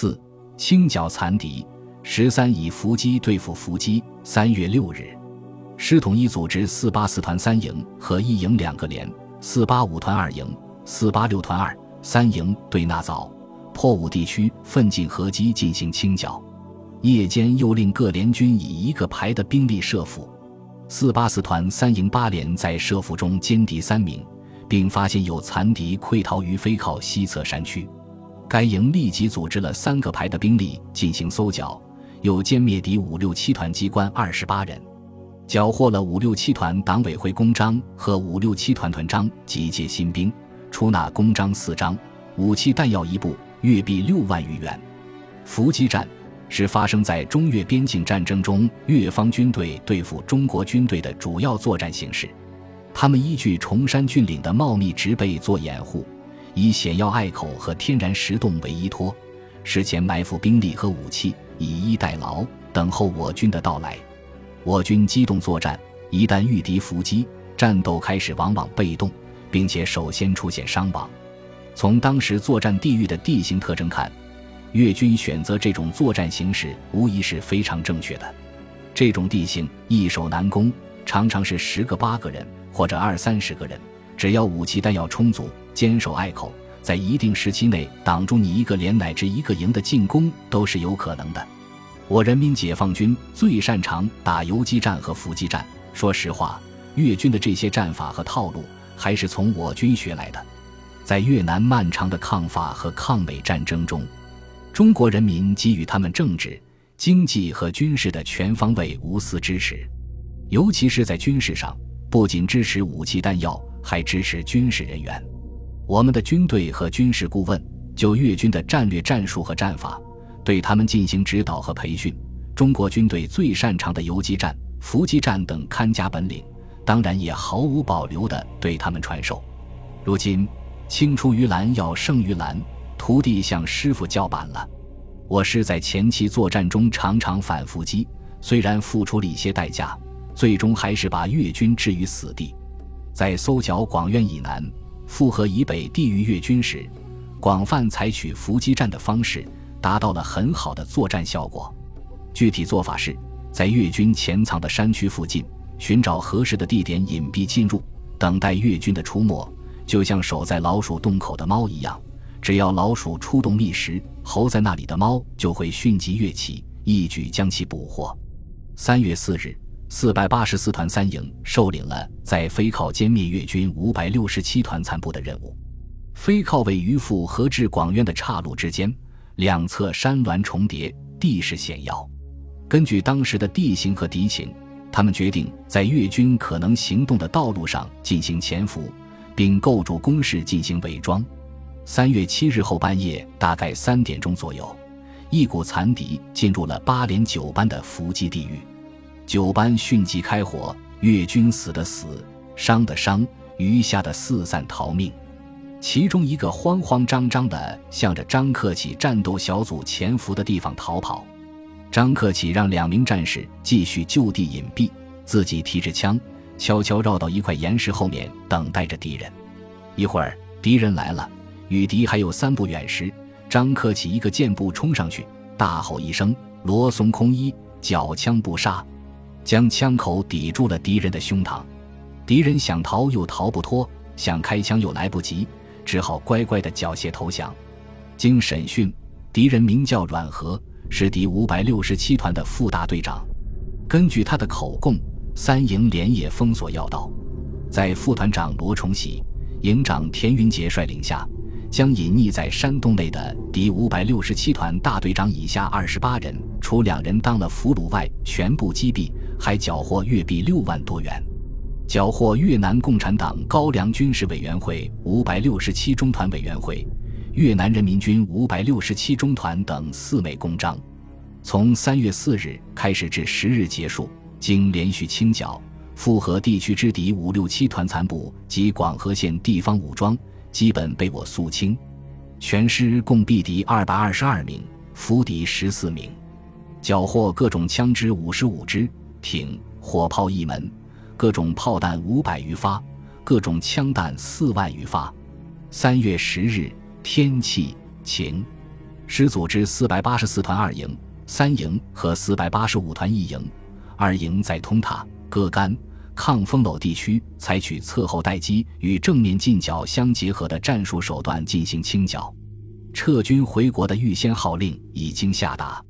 四清剿残敌。十三以伏击对付伏击。三月六日，师统一组织四八四团三营和一营两个连，四八五团二营、四八六团二三营对那早破五地区奋进合击进行清剿。夜间又令各联军以一个排的兵力设伏。四八四团三营八连在设伏中歼敌三名，并发现有残敌溃逃于飞靠西侧山区。该营立即组织了三个排的兵力进行搜剿，又歼灭敌五六七团机关二十八人，缴获了五六七团党委会公章和五六七团团章及借新兵，出纳公章四张，武器弹药一部，月币六万余元。伏击战。是发生在中越边境战争中，越方军队对付中国军队的主要作战形式。他们依据崇山峻岭的茂密植被做掩护，以险要隘口和天然石洞为依托，事前埋伏兵力和武器，以逸待劳，等候我军的到来。我军机动作战，一旦遇敌伏击，战斗开始往往被动，并且首先出现伤亡。从当时作战地域的地形特征看。越军选择这种作战形式，无疑是非常正确的。这种地形易守难攻，常常是十个八个人或者二三十个人，只要武器弹药充足，坚守隘口，在一定时期内挡住你一个连乃至一个营的进攻，都是有可能的。我人民解放军最擅长打游击战和伏击战。说实话，越军的这些战法和套路，还是从我军学来的。在越南漫长的抗法和抗美战争中。中国人民给予他们政治、经济和军事的全方位无私支持，尤其是在军事上，不仅支持武器弹药，还支持军事人员。我们的军队和军事顾问就越军的战略战术和战法，对他们进行指导和培训。中国军队最擅长的游击战、伏击战等看家本领，当然也毫无保留地对他们传授。如今，青出于蓝要胜于蓝。徒弟向师傅叫板了。我师在前期作战中常常反伏击，虽然付出了一些代价，最终还是把越军置于死地。在搜剿广院以南、复河以北地域越军时，广泛采取伏击战的方式，达到了很好的作战效果。具体做法是，在越军潜藏的山区附近，寻找合适的地点隐蔽进入，等待越军的出没，就像守在老鼠洞口的猫一样。只要老鼠出动觅食，猴在那里的猫就会迅即跃起，一举将其捕获。三月四日，四百八十四团三营受领了在飞靠歼灭越军五百六十七团残部的任务。飞靠位于富和至广渊的岔路之间，两侧山峦重叠，地势险要。根据当时的地形和敌情，他们决定在越军可能行动的道路上进行潜伏，并构筑工事进行伪装。三月七日后半夜，大概三点钟左右，一股残敌进入了八连九班的伏击地域，九班迅即开火，越军死的死，伤的伤，余下的四散逃命。其中一个慌慌张张地向着张克启战斗小组潜伏的地方逃跑，张克启让两名战士继续就地隐蔽，自己提着枪，悄悄绕到一块岩石后面等待着敌人。一会儿，敌人来了。与敌还有三步远时，张克启一个箭步冲上去，大吼一声：“罗松空一，缴枪不杀！”将枪口抵住了敌人的胸膛。敌人想逃又逃不脱，想开枪又来不及，只好乖乖的缴械投降。经审讯，敌人名叫阮和，是敌五百六十七团的副大队长。根据他的口供，三营连夜封锁要道，在副团长罗崇喜、营长田云杰率领下。将隐匿在山洞内的敌五百六十七团大队长以下二十八人，除两人当了俘虏外，全部击毙，还缴获越币六万多元，缴获越南共产党高粱军事委员会五百六十七中团委员会、越南人民军五百六十七中团等四枚公章。从三月四日开始至十日结束，经连续清剿，复合地区之敌五六七团残部及广河县地方武装。基本被我肃清，全师共毙敌二百二十二名，俘敌十四名，缴获各种枪支五十五支，艇火炮一门，各种炮弹五百余发，各种枪弹四万余发。三月十日，天气晴，师组织四百八十四团二营、三营和四百八十五团一营，二营在通塔、戈干、抗风楼地区采取侧后待机与正面进剿相结合的战术手段进行清剿。撤军回国的预先号令已经下达。